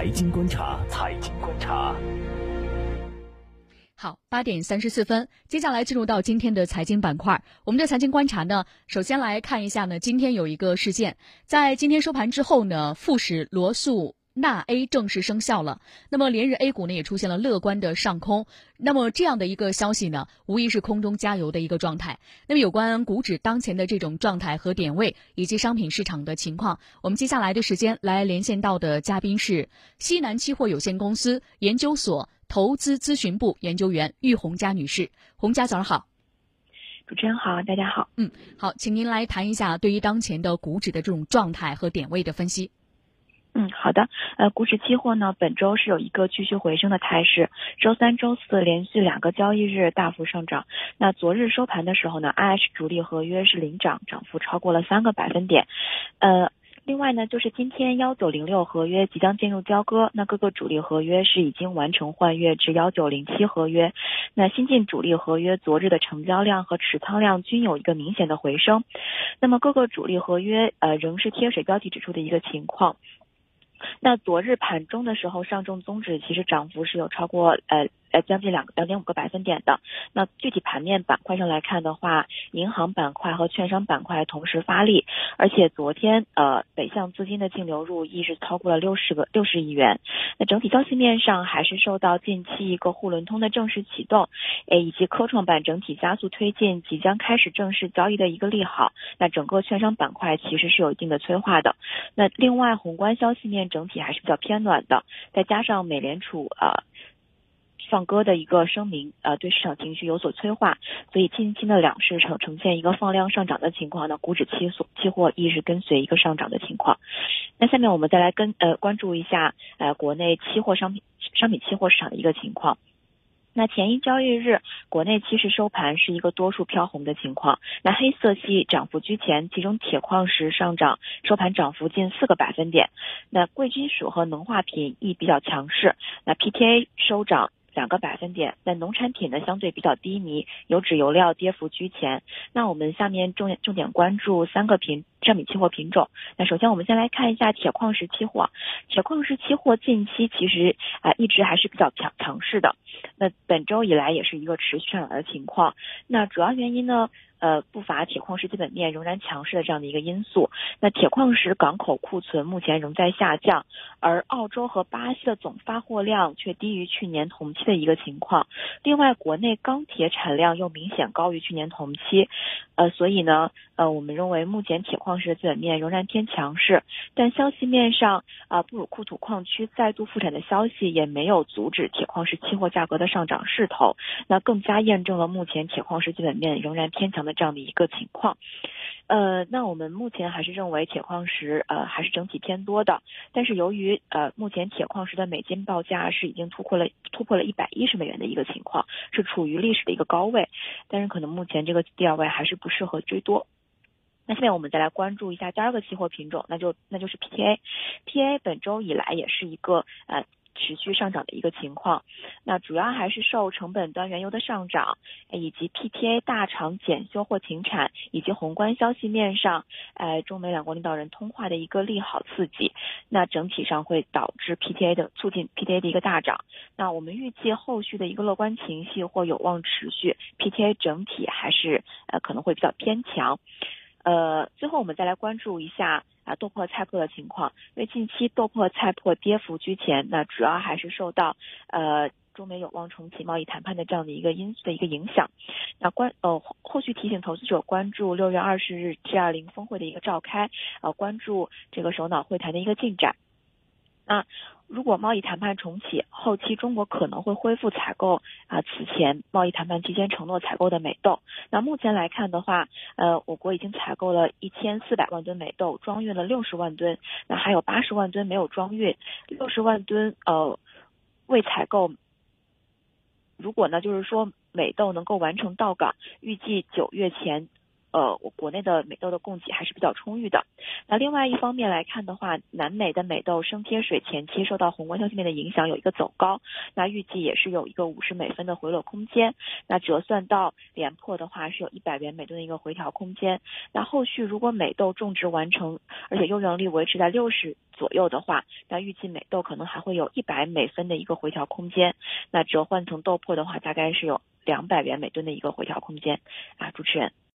财经观察，财经观察。好，八点三十四分，接下来进入到今天的财经板块。我们的财经观察呢，首先来看一下呢，今天有一个事件，在今天收盘之后呢，富时罗素。纳 A 正式生效了，那么连日 A 股呢也出现了乐观的上空，那么这样的一个消息呢，无疑是空中加油的一个状态。那么有关股指当前的这种状态和点位，以及商品市场的情况，我们接下来的时间来连线到的嘉宾是西南期货有限公司研究所投资咨询部研究员玉红佳女士。红佳，早上好。主持人好，大家好。嗯，好，请您来谈一下对于当前的股指的这种状态和点位的分析。嗯，好的。呃，股指期货呢，本周是有一个继续回升的态势。周三、周四连续两个交易日大幅上涨。那昨日收盘的时候呢，IH 主力合约是领涨，涨幅超过了三个百分点。呃，另外呢，就是今天幺九零六合约即将进入交割，那各个主力合约是已经完成换月至幺九零七合约。那新进主力合约昨日的成交量和持仓量均有一个明显的回升。那么各个主力合约呃仍是贴水标题指数的一个情况。那昨日盘中的时候，上证综指其实涨幅是有超过呃。呃，将近两个两点五个百分点的。那具体盘面板块上来看的话，银行板块和券商板块同时发力，而且昨天呃北向资金的净流入亦是超过了六十个六十亿元。那整体消息面上还是受到近期一个沪伦通的正式启动，诶以及科创板整体加速推进，即将开始正式交易的一个利好。那整个券商板块其实是有一定的催化的。那另外宏观消息面整体还是比较偏暖的，再加上美联储呃。放歌的一个声明，呃，对市场情绪有所催化，所以近期的两市呈呈现一个放量上涨的情况呢，股指期所期货亦是跟随一个上涨的情况。那下面我们再来跟呃关注一下呃国内期货商品商品期货市场的一个情况。那前一交易日国内期市收盘是一个多数飘红的情况，那黑色系涨幅居前，其中铁矿石上涨收盘涨幅近四个百分点，那贵金属和能化品亦比较强势，那 PTA 收涨。两个百分点，那农产品呢相对比较低迷，油脂油料跌幅居前。那我们下面重点重点关注三个品商品期货品种。那首先我们先来看一下铁矿石期货，铁矿石期货近期其实啊一直还是比较强强势的。那本周以来也是一个持续上涨的情况。那主要原因呢？呃，不乏铁矿石基本面仍然强势的这样的一个因素。那铁矿石港口库存目前仍在下降，而澳洲和巴西的总发货量却低于去年同期的一个情况。另外，国内钢铁产量又明显高于去年同期。呃，所以呢，呃，我们认为目前铁矿石的基本面仍然偏强势。但消息面上，啊，布鲁库土矿区再度复产的消息也没有阻止铁矿石期货价格的上涨势头。那更加验证了目前铁矿石基本面仍然偏强的。这样的一个情况，呃，那我们目前还是认为铁矿石呃还是整体偏多的，但是由于呃目前铁矿石的美金报价是已经突破了突破了一百一十美元的一个情况，是处于历史的一个高位，但是可能目前这个第二位还是不适合追多。那下面我们再来关注一下第二个期货品种，那就那就是 PTA，PTA 本周以来也是一个呃。持续上涨的一个情况，那主要还是受成本端原油的上涨，以及 PTA 大厂检修或停产，以及宏观消息面上，呃，中美两国领导人通话的一个利好刺激，那整体上会导致 PTA 的促进 PTA 的一个大涨。那我们预计后续的一个乐观情绪或有望持续，PTA 整体还是呃可能会比较偏强。呃，最后我们再来关注一下啊豆粕菜粕的情况，因为近期豆粕菜粕跌幅居前，那主要还是受到呃中美有望重启贸易谈判的这样的一个因素的一个影响。那关呃后续提醒投资者关注六月二十日 G 二零峰会的一个召开，呃关注这个首脑会谈的一个进展。那如果贸易谈判重启，后期中国可能会恢复采购啊此前贸易谈判期间承诺采购的美豆。那目前来看的话，呃，我国已经采购了一千四百万吨美豆，装运了六十万吨，那还有八十万吨没有装运，六十万吨呃未采购。如果呢，就是说美豆能够完成到港，预计九月前。呃，我国内的美豆的供给还是比较充裕的。那另外一方面来看的话，南美的美豆升贴水前期受到宏观消息面的影响，有一个走高，那预计也是有一个五十美分的回落空间。那折算到连破的话，是有一百元每吨的一个回调空间。那后续如果美豆种植完成，而且优良率维持在六十左右的话，那预计美豆可能还会有一百美分的一个回调空间。那折换成豆粕的话，大概是有两百元每吨的一个回调空间。啊，主持人。